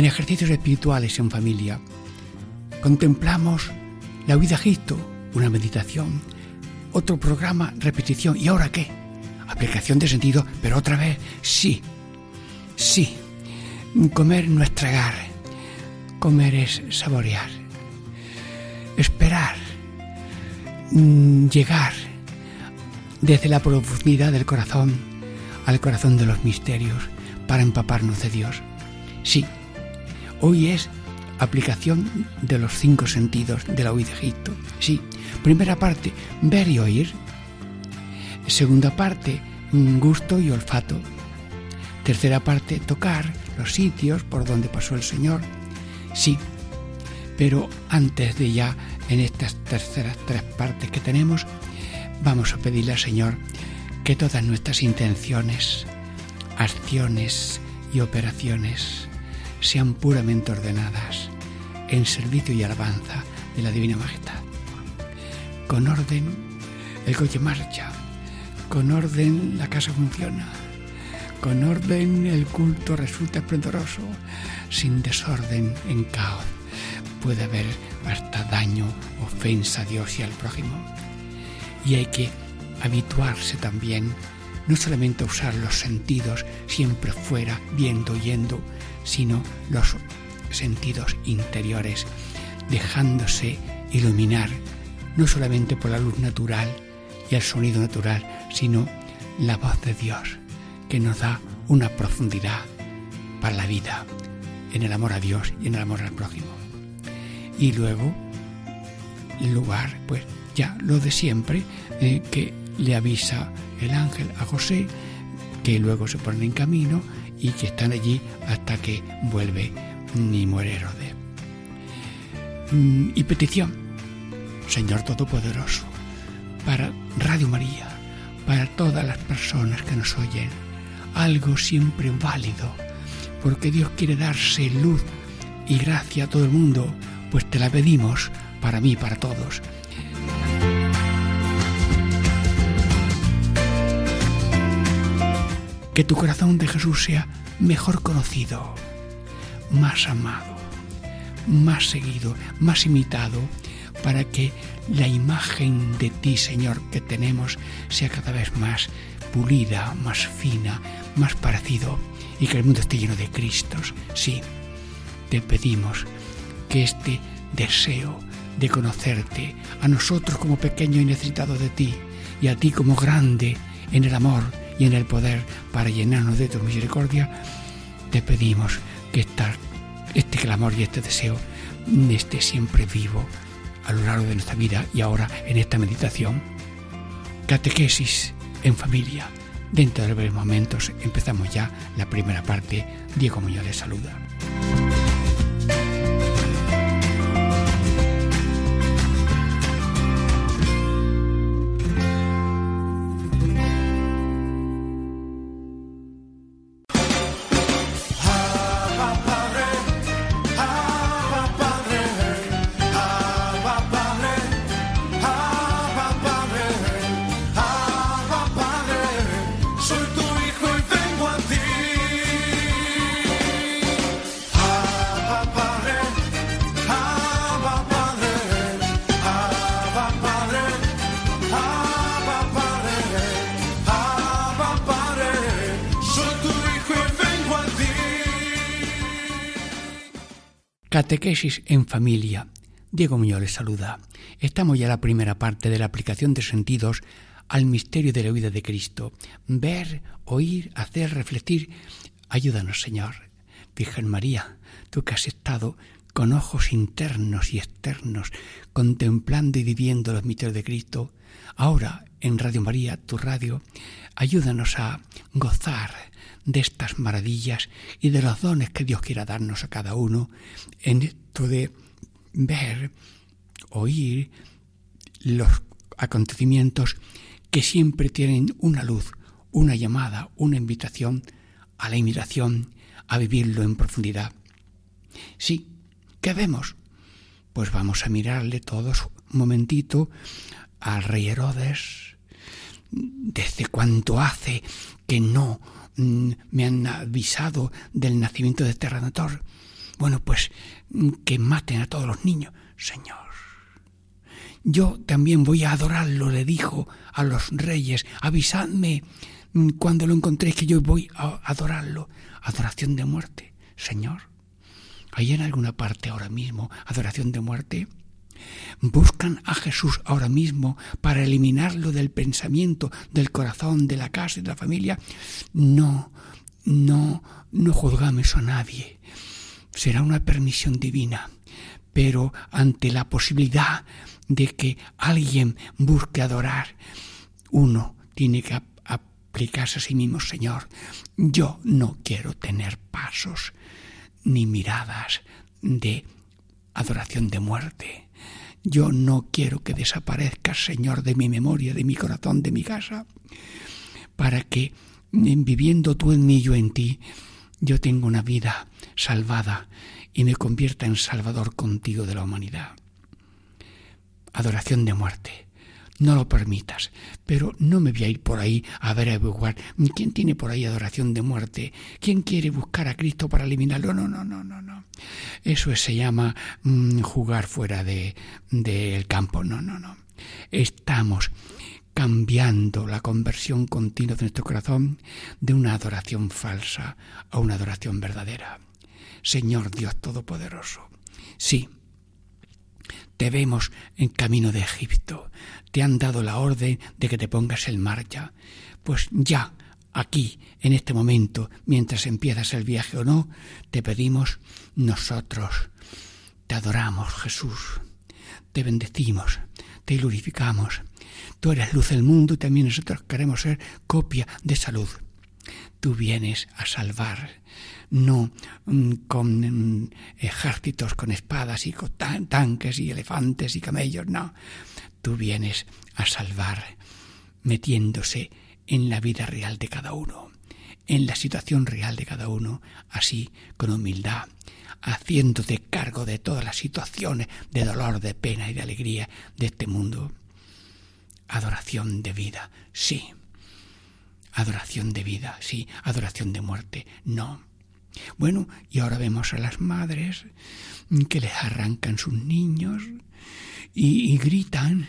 en ejercicios espirituales en familia. Contemplamos la huida a Egipto, una meditación, otro programa, repetición. ¿Y ahora qué? Aplicación de sentido, pero otra vez, sí, sí. Comer no es tragar, comer es saborear, esperar, mm, llegar desde la profundidad del corazón al corazón de los misterios para empaparnos de Dios. Sí, hoy es aplicación de los cinco sentidos de la huida de Egipto. Sí, primera parte, ver y oír. Segunda parte, gusto y olfato. Tercera parte, tocar los sitios por donde pasó el Señor. Sí, pero antes de ya en estas terceras tres partes que tenemos, vamos a pedirle al Señor que todas nuestras intenciones, acciones y operaciones sean puramente ordenadas en servicio y alabanza de la Divina Majestad. Con orden el coche marcha, con orden la casa funciona, con orden el culto resulta esplendoroso, sin desorden en caos puede haber hasta daño, ofensa a Dios y al prójimo. Y hay que habituarse también no solamente a usar los sentidos siempre fuera, viendo, yendo, sino los sentidos interiores, dejándose iluminar no solamente por la luz natural y el sonido natural, sino la voz de Dios, que nos da una profundidad para la vida, en el amor a Dios y en el amor al prójimo. Y luego, el lugar, pues ya lo de siempre, eh, que le avisa el ángel a José, que luego se ponen en camino y que están allí hasta que vuelve ni muere Herodes. Mm, y petición, Señor Todopoderoso, para Radio María, para todas las personas que nos oyen, algo siempre válido, porque Dios quiere darse luz y gracia a todo el mundo, pues te la pedimos para mí, para todos que tu corazón de Jesús sea mejor conocido, más amado, más seguido, más imitado, para que la imagen de ti, Señor, que tenemos sea cada vez más pulida, más fina, más parecido, y que el mundo esté lleno de Cristos. Sí, te pedimos que este deseo de conocerte, a nosotros como pequeño y necesitado de ti, y a ti como grande en el amor, y en el poder para llenarnos de tu misericordia, te pedimos que este clamor y este deseo esté siempre vivo a lo largo de nuestra vida y ahora en esta meditación. Catequesis en familia. Dentro de breves momentos empezamos ya la primera parte. Diego Muñoz les saluda. Catequesis en familia. Diego Muñoz saluda. Estamos ya en la primera parte de la aplicación de sentidos al misterio de la vida de Cristo. Ver, oír, hacer, refletir. Ayúdanos, Señor. Virgen María, tú que has estado con ojos internos y externos, contemplando y viviendo los misterios de Cristo, ahora en Radio María, tu radio, ayúdanos a gozar de estas maravillas y de los dones que Dios quiera darnos a cada uno en esto de ver, oír los acontecimientos que siempre tienen una luz, una llamada, una invitación a la imitación, a vivirlo en profundidad. Sí, ¿qué vemos? Pues vamos a mirarle todos un momentito al rey Herodes, desde cuánto hace que no me han avisado del nacimiento de Terrenator. Bueno, pues mm, que maten a todos los niños. Señor, yo también voy a adorarlo, le dijo a los reyes, avisadme mm, cuando lo encontréis que yo voy a adorarlo. Adoración de muerte, Señor. ¿Hay en alguna parte ahora mismo adoración de muerte? Buscan a Jesús ahora mismo para eliminarlo del pensamiento, del corazón, de la casa y de la familia, no, no, no juzgamos a nadie. Será una permisión divina, pero ante la posibilidad de que alguien busque adorar, uno tiene que aplicarse a sí mismo, Señor, yo no quiero tener pasos ni miradas de adoración de muerte. Yo no quiero que desaparezcas, Señor, de mi memoria, de mi corazón, de mi casa, para que, viviendo tú en mí y yo en ti, yo tenga una vida salvada y me convierta en Salvador contigo de la humanidad. Adoración de muerte no lo permitas. Pero no me voy a ir por ahí a ver a averiguar quién tiene por ahí adoración de muerte, quién quiere buscar a Cristo para eliminarlo. No, no, no, no, no. Eso se llama mm, jugar fuera del de, campo. No, no, no. Estamos cambiando la conversión continua de nuestro corazón de una adoración falsa a una adoración verdadera. Señor Dios Todopoderoso. Sí, te vemos en camino de Egipto. Te han dado la orden de que te pongas en marcha. Pues ya, aquí, en este momento, mientras empiezas el viaje o no, te pedimos nosotros. Te adoramos, Jesús. Te bendecimos, te glorificamos. Tú eres luz del mundo y también nosotros queremos ser copia de salud. Tú vienes a salvar no mm, con mm, ejércitos, con espadas y con tanques y elefantes y camellos, no. Tú vienes a salvar metiéndose en la vida real de cada uno, en la situación real de cada uno, así con humildad, haciéndote cargo de todas las situaciones de dolor, de pena y de alegría de este mundo. Adoración de vida, sí. Adoración de vida, sí. Adoración de muerte, no. Bueno, y ahora vemos a las madres que les arrancan sus niños y, gritan,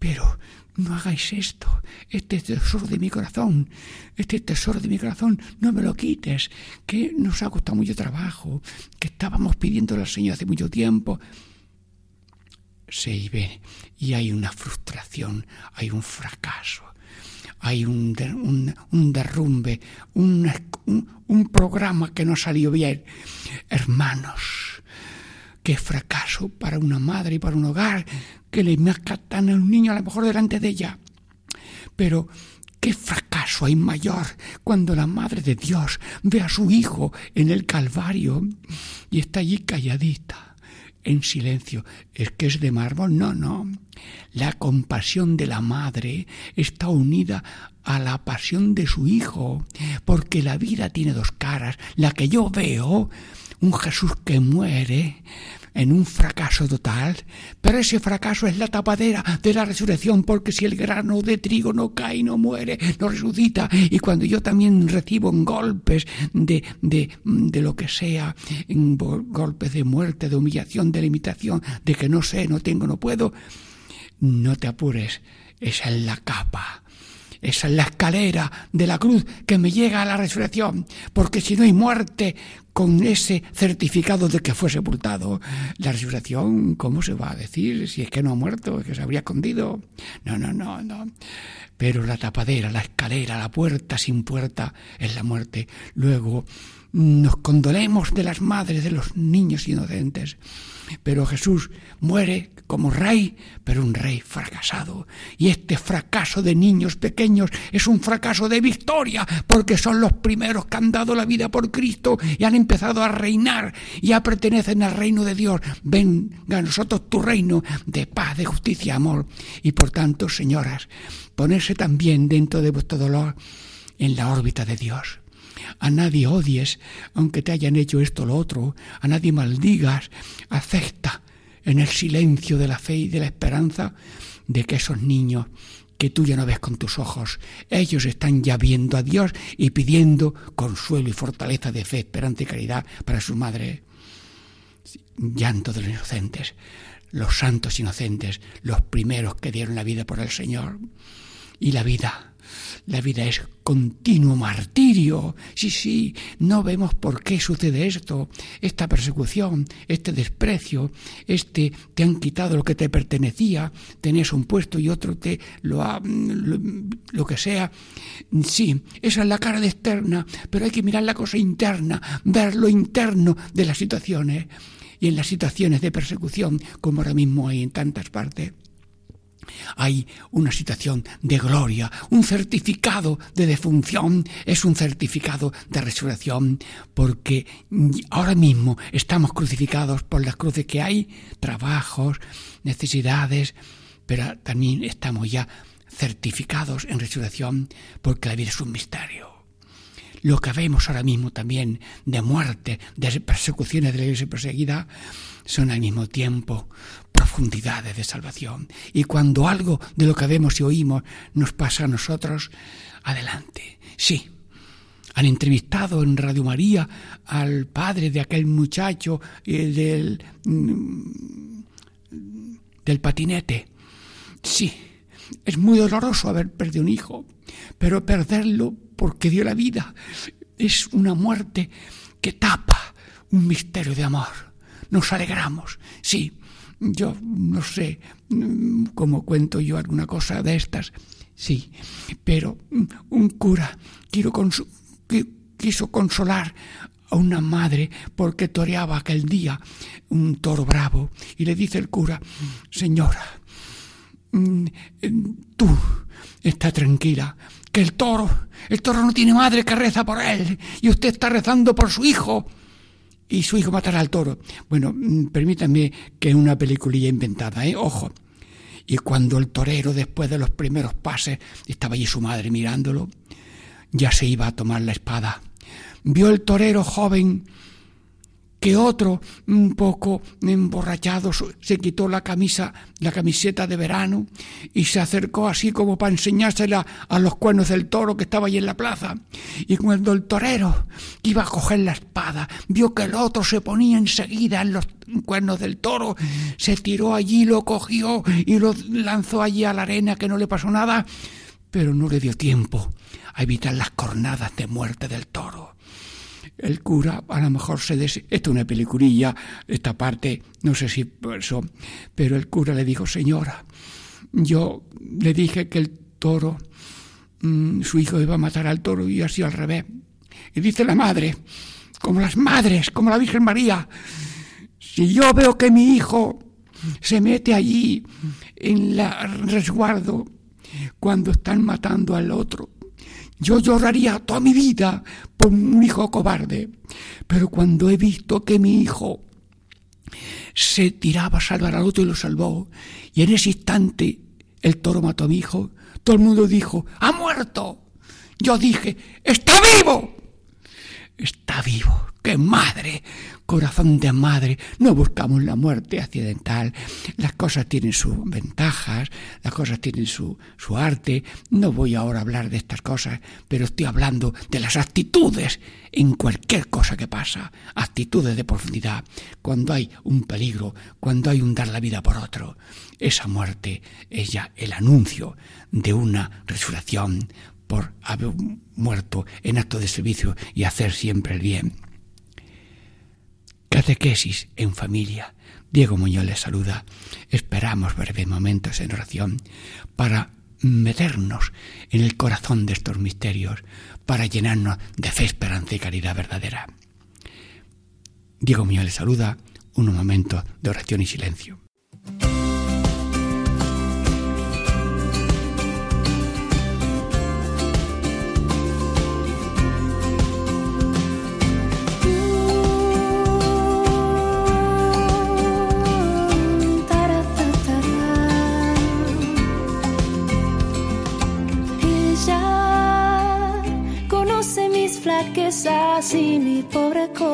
pero no hagáis esto, este tesoro de mi corazón, este tesoro de mi corazón, no me lo quites, que nos ha costado mucho trabajo, que estábamos pidiendo al Señor hace mucho tiempo. Se ve y hay una frustración, hay un fracaso, hay un, un, derrumbe, un, un, programa que no salió bien. Hermanos, qué fracaso para una madre y para un hogar que le matan a un niño a lo mejor delante de ella. Pero qué fracaso hay mayor cuando la Madre de Dios ve a su Hijo en el Calvario y está allí calladita en silencio. ¿Es que es de mármol? No, no. La compasión de la madre está unida a la pasión de su hijo, porque la vida tiene dos caras. La que yo veo, un Jesús que muere, en un fracaso total, pero ese fracaso es la tapadera de la resurrección, porque si el grano de trigo no cae, no muere, no resucita, y cuando yo también recibo golpes de, de, de lo que sea, golpes de muerte, de humillación, de limitación, de que no sé, no tengo, no puedo, no te apures, esa es la capa esa es la escalera de la cruz que me llega a la resurrección, porque si no hay muerte, con ese certificado de que fue sepultado. La resurrección, ¿cómo se va a decir? Si es que no ha muerto, es que se habría escondido. No, no, no, no. Pero la tapadera, la escalera, la puerta sin puerta es la muerte. Luego nos condolemos de las madres de los niños inocentes. Pero Jesús muere como rey, pero un rey fracasado. Y este fracaso de niños pequeños es un fracaso de victoria, porque son los primeros que han dado la vida por Cristo y han empezado a reinar, ya pertenecen al reino de Dios. Venga a nosotros tu reino de paz, de justicia, amor. Y por tanto, señoras, ponerse también dentro de vuestro dolor en la órbita de Dios. A nadie odies, aunque te hayan hecho esto o lo otro, a nadie maldigas, acepta en el silencio de la fe y de la esperanza de que esos niños que tú ya no ves con tus ojos, ellos están ya viendo a Dios y pidiendo consuelo y fortaleza de fe, esperanza y caridad para su madre. Llanto de los inocentes, los santos inocentes, los primeros que dieron la vida por el Señor. Y la vida la vida es continuo martirio. Sí, sí, no vemos por qué sucede esto, esta persecución, este desprecio, este te han quitado lo que te pertenecía, tenías un puesto y otro te lo ha lo, que sea. Sí, esa es la cara externa, pero hay que mirar la cosa interna, ver lo interno de las situaciones y en las situaciones de persecución como ahora mismo hay en tantas partes hay una situación de gloria, un certificado de defunción, es un certificado de resurrección, porque ahora mismo estamos crucificados por las cruces que hay, trabajos, necesidades, pero también estamos ya certificados en resurrección porque la vida es un misterio. Lo que vemos ahora mismo también de muerte, de persecuciones de la iglesia perseguida, son al mismo tiempo profundidades de salvación. Y cuando algo de lo que vemos y oímos nos pasa a nosotros, adelante. Sí, han entrevistado en Radio María al padre de aquel muchacho eh, del, mm, del patinete. Sí, es muy doloroso haber perdido un hijo, pero perderlo porque dio la vida. Es una muerte que tapa un misterio de amor. Nos alegramos. Sí, yo no sé mm, cómo cuento yo alguna cosa de estas, sí, pero mm, un cura quiso consolar a una madre porque toreaba aquel día un toro bravo y le dice el cura, señora, mm, tú está tranquila, que el toro, el toro no tiene madre que reza por él y usted está rezando por su hijo y su hijo matará al toro. Bueno, mm, permítanme que una peliculilla inventada, ¿eh? Ojo. Y cuando el torero, después de los primeros pases, estaba allí su madre mirándolo, ya se iba a tomar la espada. Vio el torero joven que otro, un poco emborrachado, se quitó la camisa, la camiseta de verano y se acercó así como para enseñársela a los cuernos del toro que estaba allí en la plaza. Y cuando el torero iba a coger la espada, vio que el otro se ponía enseguida en los cuernos del toro, se tiró allí, lo cogió y lo lanzó allí a la arena que no le pasó nada, pero no le dio tiempo a evitar las cornadas de muerte del toro el cura a lo mejor se des... Esto es una peliculilla, esta parte, no sé si eso, pero el cura le dijo, señora, yo le dije que el toro, mm, su hijo iba a matar al toro y así al revés. Y dice la madre, como las madres, como la Virgen María, si yo veo que mi hijo se mete allí en el resguardo cuando están matando al otro, yo lloraría toda mi vida por un hijo cobarde. Pero cuando he visto que mi hijo se tiraba a salvar al otro y lo salvó, y en ese instante el toro mató a mi hijo, todo el mundo dijo, ha muerto. Yo dije, está vivo. Está vivo. ¡Qué madre! Corazón de madre, no buscamos la muerte accidental. Las cosas tienen sus ventajas, las cosas tienen su, su arte. No voy ahora a hablar de estas cosas, pero estoy hablando de las actitudes en cualquier cosa que pasa, actitudes de profundidad, cuando hay un peligro, cuando hay un dar la vida por otro. Esa muerte es ya el anuncio de una resurrección por haber muerto en acto de servicio y hacer siempre el bien. Catequesis en familia. Diego Muñoz les saluda. Esperamos breves momentos en oración para meternos en el corazón de estos misterios, para llenarnos de fe, esperanza y caridad verdadera. Diego Muñoz les saluda. Un momento de oración y silencio.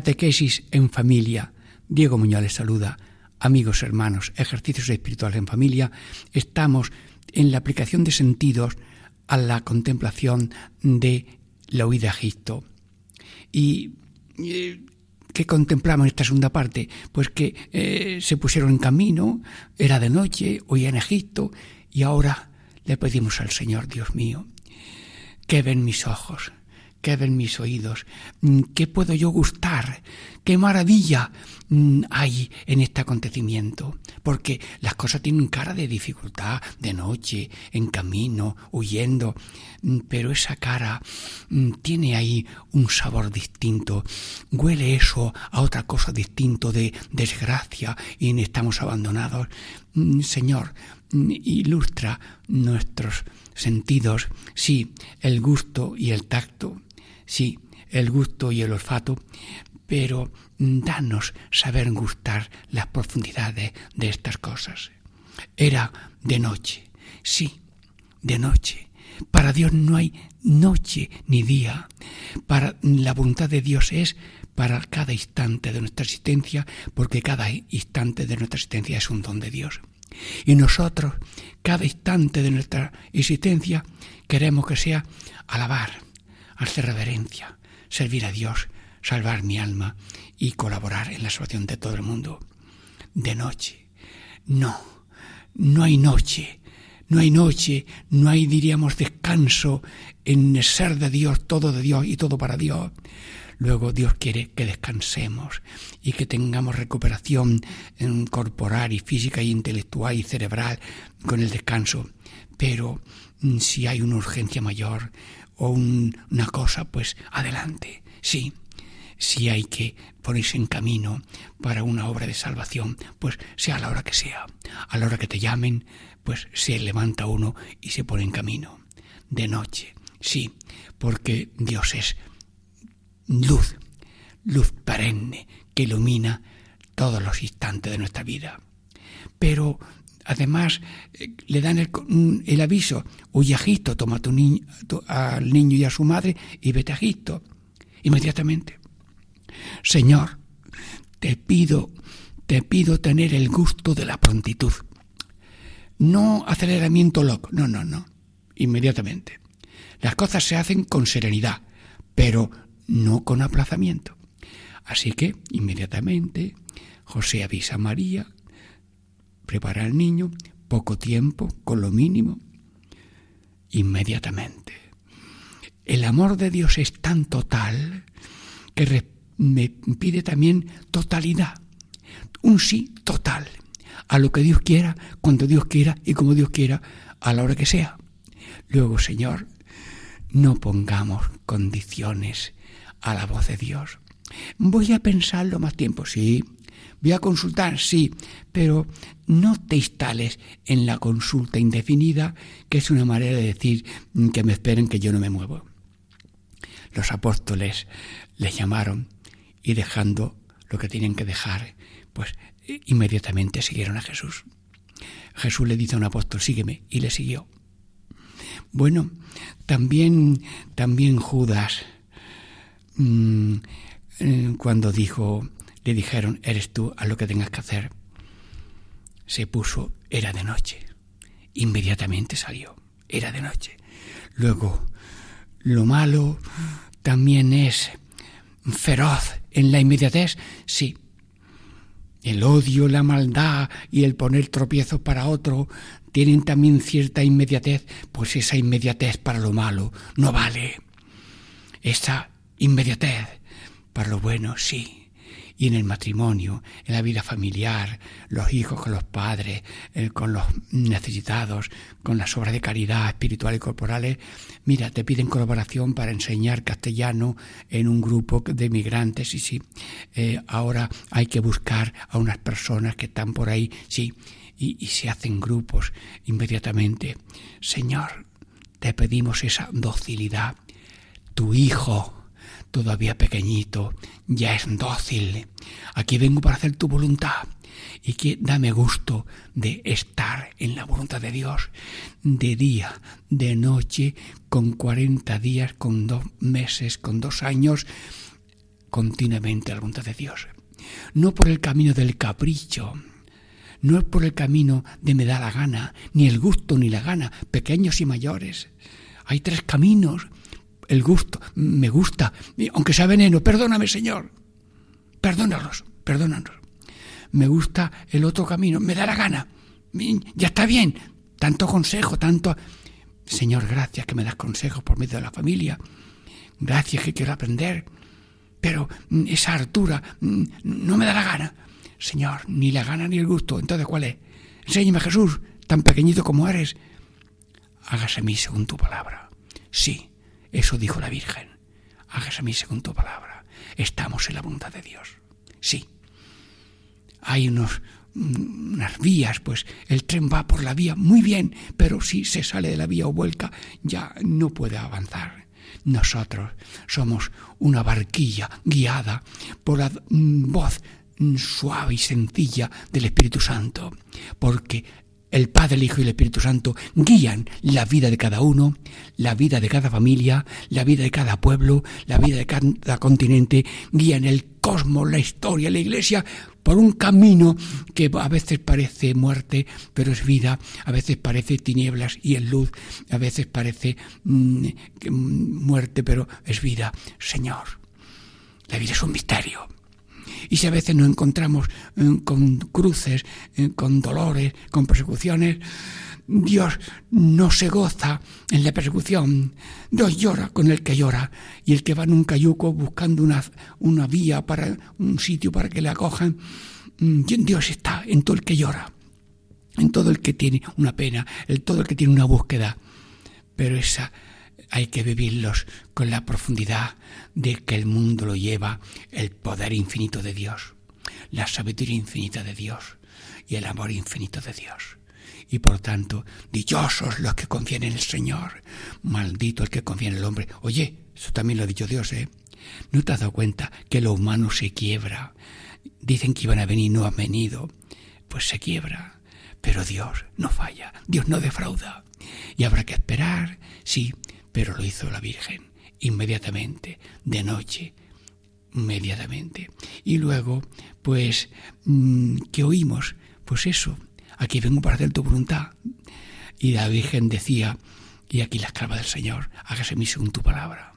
Catequesis en familia. Diego Muñoz les saluda. Amigos, hermanos, ejercicios espirituales en familia. Estamos en la aplicación de sentidos a la contemplación de la huida a Egipto. ¿Y eh, qué contemplamos en esta segunda parte? Pues que eh, se pusieron en camino, era de noche, en Egipto, y ahora le pedimos al Señor, Dios mío, que ven mis ojos, que ven mis oídos, mm, qué puedo yo gustar, qué maravilla mm, hay en este acontecimiento, porque las cosas tienen cara de dificultad, de noche, en camino, huyendo, mm, pero esa cara tiene ahí un sabor distinto, huele eso a otra cosa distinto de desgracia y estamos abandonados. Señor, ilustra nuestros sentidos, sí, el gusto y el tacto, sí, el gusto y el olfato, pero danos saber gustar las profundidades de estas cosas. Era de noche, sí, de noche. Para Dios no hay noche ni día. Para la voluntad de Dios es para cada instante de nuestra existencia, porque cada instante de nuestra existencia es un don de Dios. Y nosotros, cada instante de nuestra existencia, queremos que sea alabar, hacer reverencia, servir a Dios, salvar mi alma y colaborar en la salvación de todo el mundo. De noche. No, no hay noche. No hay noche, no hay, diríamos, descanso en ser de Dios, todo de Dios y todo para Dios. Luego Dios quiere que descansemos y que tengamos recuperación corporal y física y intelectual y cerebral con el descanso. Pero mm, si hay una urgencia mayor o una cosa, pues adelante. Sí, si hay que ponerse en camino para una obra de salvación, pues sea a la hora que sea, a la hora que te llamen, pues se levanta uno y se pone en camino. De noche, sí, porque Dios es luz, luz perenne que ilumina todos los instantes de nuestra vida. Pero además eh, le dan el, aviso, huye a Egipto, toma tu al niño y a su madre y vete a Egipto. Inmediatamente. Señor, te pido, te pido tener el gusto de la prontitud. No aceleramiento loco, no, no, no, inmediatamente. Las cosas se hacen con serenidad, pero no con aplazamiento. Así que, inmediatamente, José avisa a María, prepara al niño, poco tiempo, con lo mínimo, inmediatamente. El amor de Dios es tan total que me pide también totalidad, un sí total, a lo que Dios quiera, cuando Dios quiera y como Dios quiera, a la hora que sea. Luego, Señor, no pongamos condiciones a la voz de Dios. Voy a pensarlo más tiempo, sí. Voy a consultar, sí, pero no te instales en la consulta indefinida, que es una manera de decir que me esperen que yo no me muevo. Los apóstoles le llamaron y dejando lo que tienen que dejar, pues inmediatamente siguieron a Jesús. Jesús le dice a un apóstol, sígueme, y le siguió. Bueno, también, también Judas, mm, eh, cuando dijo, le dijeron, eres tú a lo que tengas que hacer, se puso, era de noche. Inmediatamente salió, era de noche. Luego, lo malo también es feroz en la inmediatez, sí. El odio, la maldad y el poner tropiezos para otro tienen también cierta inmediatez, pues esa inmediatez para lo malo no vale. Esa inmediatez para lo bueno sí y en el matrimonio, en la vida familiar, los hijos con los padres, eh, con los necesitados, con las obras de caridad espiritual y corporales. Mira, te piden colaboración para enseñar castellano en un grupo de migrantes y sí, eh, ahora hay que buscar a unas personas que están por ahí, sí, y se hacen grupos inmediatamente. Señor, te pedimos esa docilidad. Tu hijo todavía pequeñito, ya es dócil. Aquí vengo para hacer tu voluntad y que dame gusto de estar en la voluntad de Dios, de día, de noche, con cuarenta días, con dos meses, con dos años, continuamente a la voluntad de Dios. No por el camino del capricho, no es por el camino de me da la gana, ni el gusto ni la gana, pequeños y mayores. Hay tres caminos el gusto, me gusta, aunque sea veneno, perdóname Señor, perdónalos, perdónanos. Me gusta el otro camino, me da la gana, ya está bien, tanto consejo, tanto... Señor, gracias que me das consejos por medio de la familia, gracias que quiero aprender, pero mm, esa hartura mm, no me da la gana. Señor, ni la gana ni el gusto, entonces ¿cuál es? Enséñame Jesús, tan pequeñito como eres. Hágase a mí según tu palabra. Sí, eso dijo la Virgen. Hágase a mí según tu palabra. Estamos en la voluntad de Dios. Sí. Hay unos, mm, unas vías, pues el tren va por la vía muy bien, pero si se sale de la vía o vuelca, ya no puede avanzar. Nosotros somos una barquilla guiada por la mm, voz suave y sencilla del Espíritu Santo, porque el Padre, el Hijo y el Espíritu Santo guían la vida de cada uno, la vida de cada familia, la vida de cada pueblo, la vida de cada continente, guían el cosmos, la historia, la iglesia, por un camino que a veces parece muerte, pero es vida, a veces parece tinieblas y es luz, a veces parece mm, mm, muerte, pero es vida. Señor, la vida es un misterio. Y si a veces nos encontramos eh, con cruces, eh, con dolores, con persecuciones, Dios no se goza en la persecución. Dios llora con el que llora. Y el que va en un cayuco buscando una, una vía para un sitio para que le acojan, mm, Dios está en todo el que llora, en todo el que tiene una pena, en todo el que tiene una búsqueda. Pero esa hay que vivirlos con la profundidad de que el mundo lo lleva el poder infinito de Dios, la sabiduría infinita de Dios y el amor infinito de Dios. Y por tanto, dichosos los que confían en el Señor, maldito el que confía en el hombre. Oye, eso también lo ha dicho Dios, ¿eh? ¿No te has dado cuenta que lo humano se quiebra? Dicen que iban a venir, no han venido. Pues se quiebra. Pero Dios no falla, Dios no defrauda. Y habrá que esperar, sí, pero lo hizo la Virgen inmediatamente, de noche, inmediatamente. Y luego, pues, mm, ¿qué oímos? Pues eso, aquí vengo para hacer tu voluntad. Y la Virgen decía, y aquí la esclava del Señor, hágase mi según tu palabra.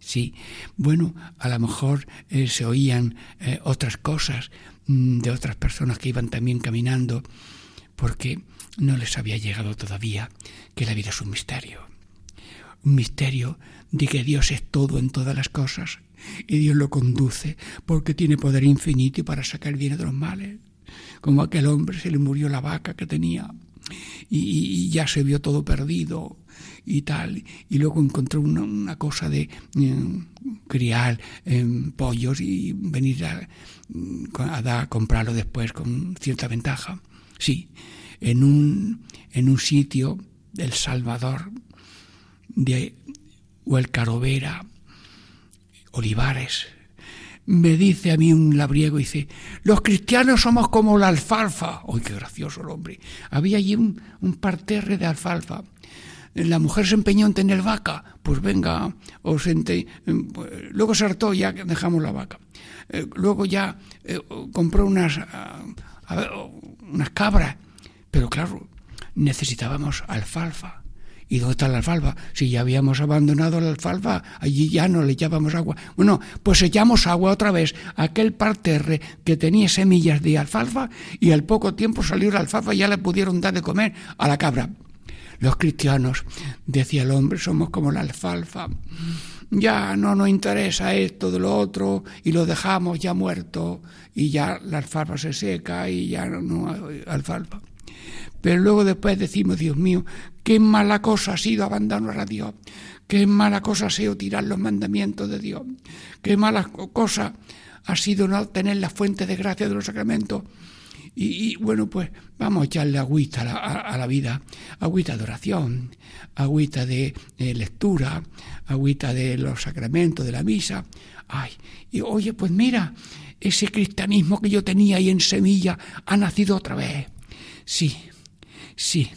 Sí, bueno, a lo mejor eh, se oían eh, otras cosas mm, de otras personas que iban también caminando, porque no les había llegado todavía que la vida es un misterio un misterio de que Dios es todo en todas las cosas y Dios lo conduce porque tiene poder infinito para sacar el bien de los males. Como aquel hombre se le murió la vaca que tenía y, ya se vio todo perdido y tal, y luego encontró una, cosa de eh, criar eh, pollos y venir a, a, comprarlo después con cierta ventaja. Sí, en un, en un sitio del Salvador, de Huelcarovera, Olivares, me dice a mí un labriego, dice, los cristianos somos como la alfalfa. ¡Uy, qué gracioso el hombre! Había allí un, parterre de alfalfa. La mujer se empeñó en tener vaca, pues venga, os ente... luego se hartó, ya dejamos la vaca. Eh, luego ya eh, compró unas, ah, unas cabras, pero claro, necesitábamos alfalfa. ¿Y dónde está la alfalfa? Si ya habíamos abandonado la alfalfa, allí ya no le echábamos agua. Bueno, pues echamos agua otra vez a aquel parterre que tenía semillas de alfalfa y al poco tiempo salió la alfalfa y ya le pudieron dar de comer a la cabra. Los cristianos, decía el hombre, somos como la alfalfa. Ya no nos interesa esto de lo otro y lo dejamos ya muerto y ya la alfalfa se seca y ya no hay alfalfa. Pero luego después decimos, Dios mío, qué mala cosa ha sido abandonar a Dios, qué mala cosa ha sido tirar los mandamientos de Dios, qué mala cosa ha sido no tener la fuente de gracia de los sacramentos. Y, bueno, pues vamos a echarle agüita a la, vida, agüita de oración, agüita de, lectura, agüita de los sacramentos, de la misa. Ay, y oye, pues mira, ese cristianismo que yo tenía ahí en semilla ha nacido otra vez. Sí, Sí,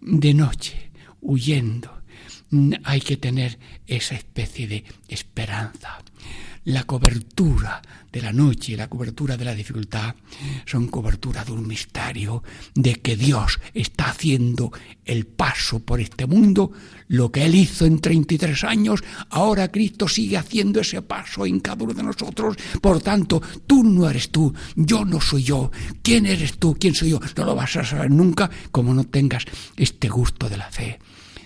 de noche, huyendo, hay que tener esa especie de esperanza. La cobertura de la noche la cobertura de la dificultad son cobertura de un misterio de que Dios está haciendo el paso por este mundo, lo que Él hizo en 33 años, ahora Cristo sigue haciendo ese paso en cada uno de nosotros. Por tanto, tú no eres tú, yo no soy yo. ¿Quién eres tú? ¿Quién soy yo? No lo vas a saber nunca como no tengas este gusto de la fe.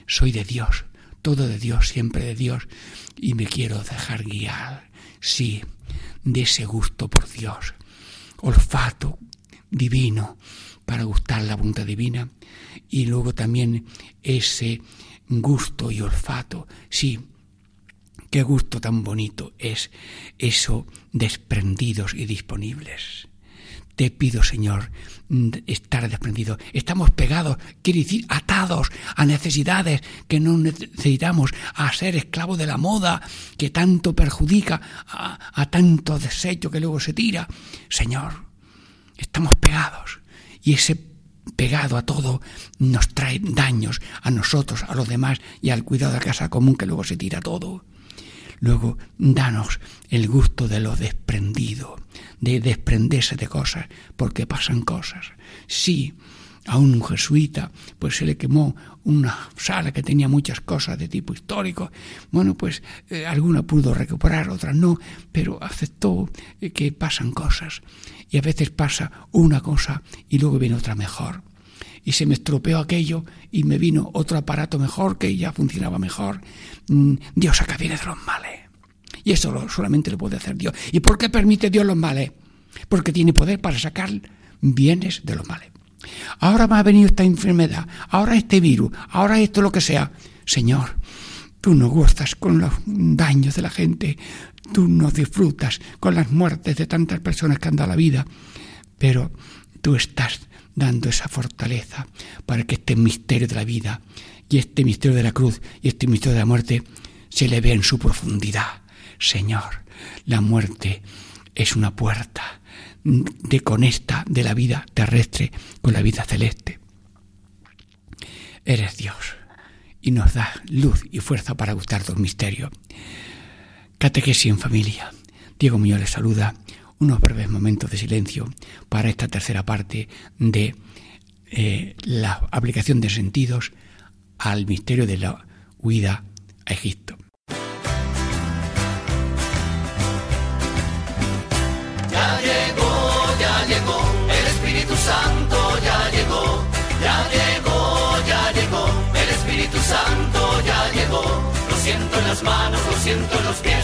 Soy de Dios, todo de Dios, siempre de Dios, y me quiero dejar guiar. Sí, de ese gusto por Dios, olfato divino para gustar la voluntad divina y luego también ese gusto y olfato, sí, qué gusto tan bonito es eso desprendidos y disponibles. Te pido, Señor, mm, estar desprendido. Estamos pegados, quiere decir, atados a necesidades que no necesitamos, a ser esclavos de la moda que tanto perjudica, a, a tanto desecho que luego se tira. Señor, estamos pegados. Y ese pegado a todo nos trae daños a nosotros, a los demás y al cuidado de la casa común que luego se tira todo. Luego, danos el gusto de lo desprendido, de desprenderse de cosas, porque pasan cosas. Sí, a un jesuita, pues se le quemó una sala que tenía muchas cosas de tipo histórico. Bueno, pues eh, alguna pudo recuperar, otra no, pero aceptó eh, que pasan cosas. Y a veces pasa una cosa y luego viene otra mejor. Y se me estropeó aquello y me vino otro aparato mejor que ya funcionaba mejor. Mm, Dios acá viene de los males. Y eso solamente lo puede hacer Dios. ¿Y por qué permite Dios los males? Porque tiene poder para sacar bienes de los males. Ahora me ha venido esta enfermedad, ahora este virus, ahora esto lo que sea. Señor, tú no gustas con los daños de la gente, tú no disfrutas con las muertes de tantas personas que han dado la vida, pero tú estás dando esa fortaleza para que este misterio de la vida y este misterio de la cruz y este misterio de la muerte se le vea en su profundidad. Señor, la muerte es una puerta de conecta de la vida terrestre con la vida celeste. Eres Dios y nos da luz y fuerza para gustar los misterios. Catequesis en familia. Diego Muñoz les saluda. Unos breves momentos de silencio para esta tercera parte de eh, la aplicación de sentidos al misterio de la huida a Egipto. Santo ya llegó, ya llegó, ya llegó, el Espíritu Santo ya llegó. Lo siento en las manos, lo siento en los pies,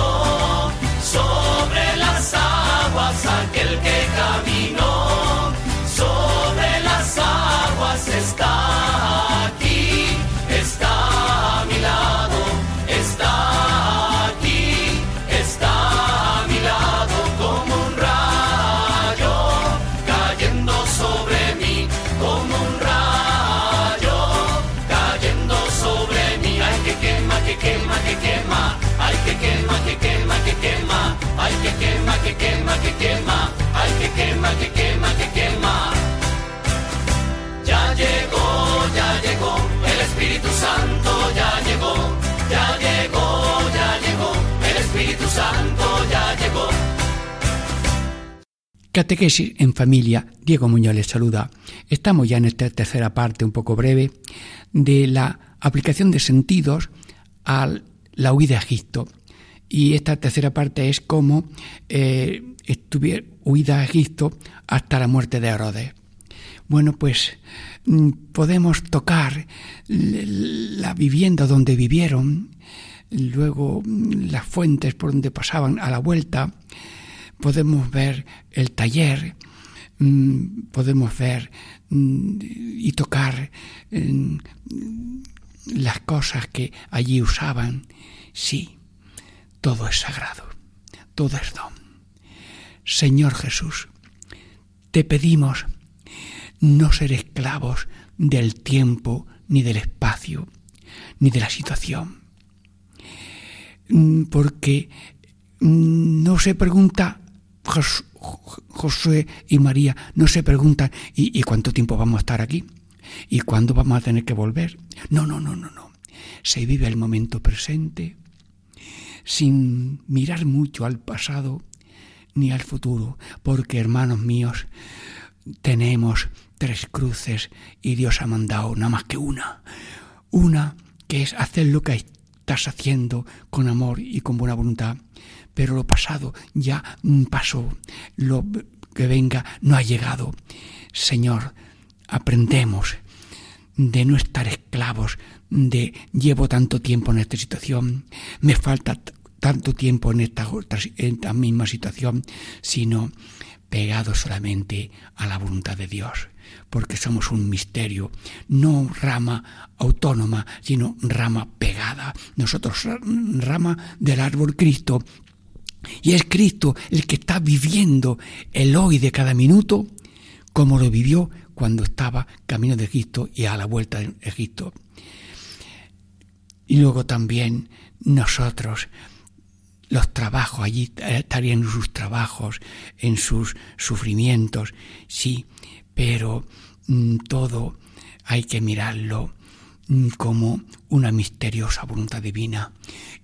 Espíritu Santo ya llegó, ya llegó, ya llegó, el Espíritu Santo ya llegó. Catequesis en familia, Diego Muñoz les saluda. Estamos ya en esta tercera parte un poco breve de la aplicación de sentidos a la huida a Egipto. Y esta tercera parte es cómo eh, estuviera huida a Egipto hasta la muerte de Herodes. Bueno, pues mm, podemos tocar la vivienda donde vivieron, luego mm, las fuentes por donde pasaban a la vuelta, podemos ver el taller, mm, podemos ver y tocar las cosas que allí usaban. Sí, todo es sagrado, todo es don. Señor Jesús, te pedimos no ser esclavos del tiempo, ni del espacio, ni de la situación. Porque no se pregunta José y María, no se preguntan ¿y, ¿y cuánto tiempo vamos a estar aquí? ¿Y cuándo vamos a tener que volver? No, no, no, no, no. Se vive el momento presente, sin mirar mucho al pasado ni al futuro, porque hermanos míos, tenemos tres cruces y Dios ha mandado nada más que una. Una que es hacer lo que estás haciendo con amor y con buena voluntad, pero lo pasado ya pasó, lo que venga no ha llegado. Señor, aprendemos de no estar esclavos de llevo tanto tiempo en esta situación, me falta tanto tiempo en esta, en esta misma situación, sino pegados solamente a la voluntad de Dios, porque somos un misterio, no rama autónoma, sino rama pegada. Nosotros rama del árbol Cristo, y es Cristo el que está viviendo el hoy de cada minuto como lo vivió cuando estaba camino de Egipto y a la vuelta de Egipto. Y luego también nosotros, los trabajos, allí estarían sus trabajos, en sus sufrimientos, sí, pero mm, todo hay que mirarlo mm, como una misteriosa voluntad divina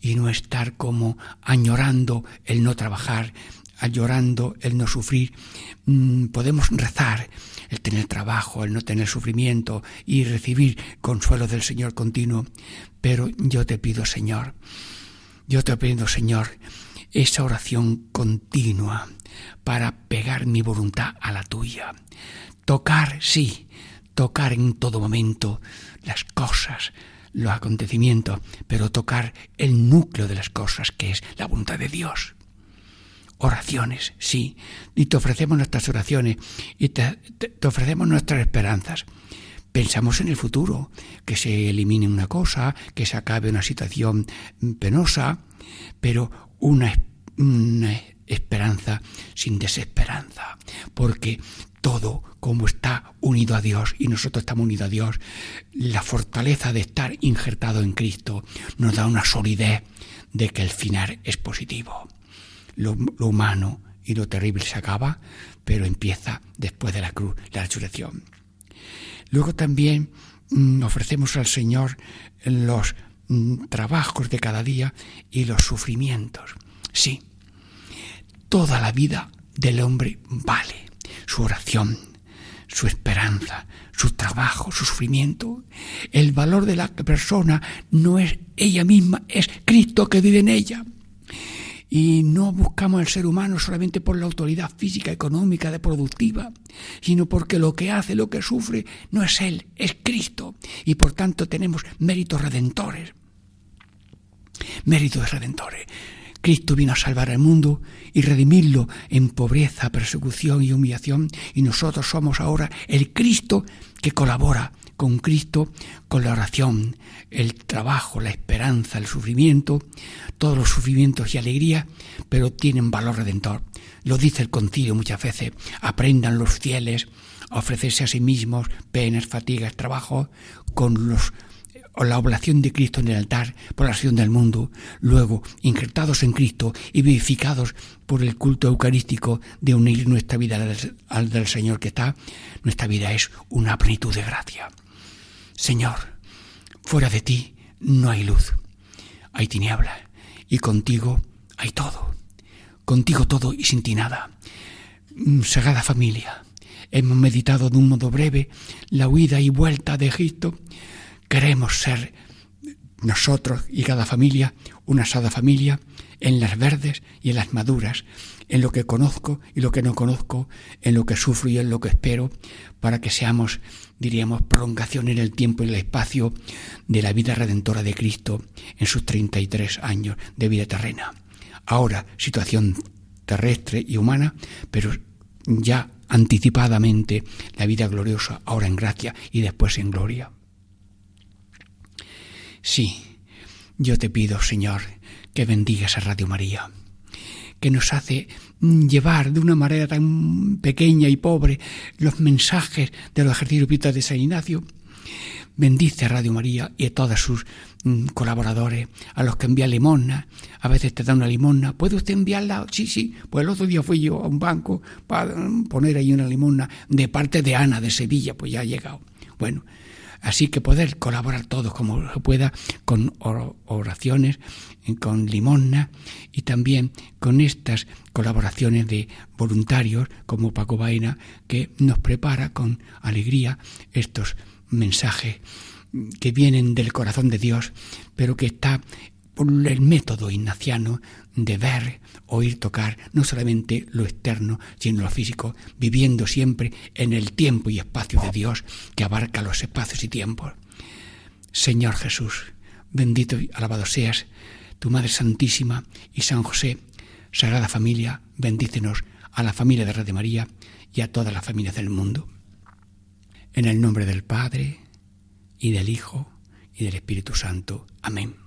y no estar como añorando el no trabajar, añorando el no sufrir. Mm, podemos rezar el tener trabajo, el no tener sufrimiento y recibir consuelo del Señor continuo, pero yo te pido, Señor, yo te pido, Señor, esa oración continua para pegar mi voluntad a la tuya. Tocar, sí, tocar en todo momento las cosas, los acontecimientos, pero tocar el núcleo de las cosas, que es la voluntad de Dios. Oraciones, sí, y te ofrecemos nuestras oraciones y te, ofrecemos nuestras esperanzas. Pensamos en el futuro, que se elimine una cosa, que se acabe una situación penosa, pero una, esperanza sin desesperanza, porque todo como está unido a Dios y nosotros estamos unidos a Dios, la fortaleza de estar injertado en Cristo nos da una solidez de que el final es positivo. Lo, humano y lo terrible se acaba, pero empieza después de la cruz, la resurrección. Luego también mm, ofrecemos al Señor los trabajos de cada día y los sufrimientos. Sí, toda la vida del hombre vale su oración, su esperanza, su trabajo, su sufrimiento. El valor de la persona no es ella misma, es Cristo que vive en ella. Y no buscamos al ser humano solamente por la autoridad física, económica, de productiva, sino porque lo que hace, lo que sufre, no es Él, es Cristo. Y por tanto tenemos méritos redentores. Méritos redentores. Cristo vino a salvar al mundo y redimirlo en pobreza, persecución y humillación, y nosotros somos ahora el Cristo que colabora con Cristo, con la oración, el trabajo, la esperanza, el sufrimiento, todos los sufrimientos y alegría, pero tienen valor redentor. Lo dice el concilio muchas veces, aprendan los fieles a ofrecerse a sí mismos penas, fatigas, trabajo, con los o la oblación de Cristo en el altar por la acción del mundo, luego injertados en Cristo y vivificados por el culto eucarístico de unir nuestra vida al del Señor que está, nuestra vida es una plenitud de gracia. Señor, fuera de ti no hay luz, hay tiniebla, y contigo hay todo, contigo todo y sin ti nada. Mm, Sagrada familia, hemos meditado de un modo breve la huida y vuelta de Egipto, Queremos ser nosotros y cada familia una sada familia en las verdes y en las maduras, en lo que conozco y lo que no conozco, en lo que sufro y en lo que espero, para que seamos, diríamos, prolongación en el tiempo y el espacio de la vida redentora de Cristo en sus 33 años de vida terrena. Ahora, situación terrestre y humana, pero ya anticipadamente la vida gloriosa, ahora en gracia y después en gloria. Sí, yo te pido, Señor, que bendigas a Radio María, que nos hace llevar de una manera tan pequeña y pobre los mensajes de los ejercicios de San Ignacio. Bendice a Radio María y a todos sus mm, colaboradores, a los que envían limosna. A veces te dan una limosna. ¿Puede usted enviarla? Sí, sí. Pues el otro día fui yo a un banco para poner ahí una limosna de parte de Ana de Sevilla, pues ya ha llegado. Bueno, Así que poder colaborar todos como se pueda con oraciones, con limosna y también con estas colaboraciones de voluntarios como Paco Baena que nos prepara con alegría estos mensajes que vienen del corazón de Dios, pero que está por el método ignaciano de ver, oír, tocar, no solamente lo externo, sino lo físico, viviendo siempre en el tiempo y espacio de Dios que abarca los espacios y tiempos. Señor Jesús, bendito y alabado seas, tu Madre Santísima y San José, Sagrada Familia, bendícenos a la familia de Red de María y a todas las familias del mundo. En el nombre del Padre, y del Hijo, y del Espíritu Santo. Amén.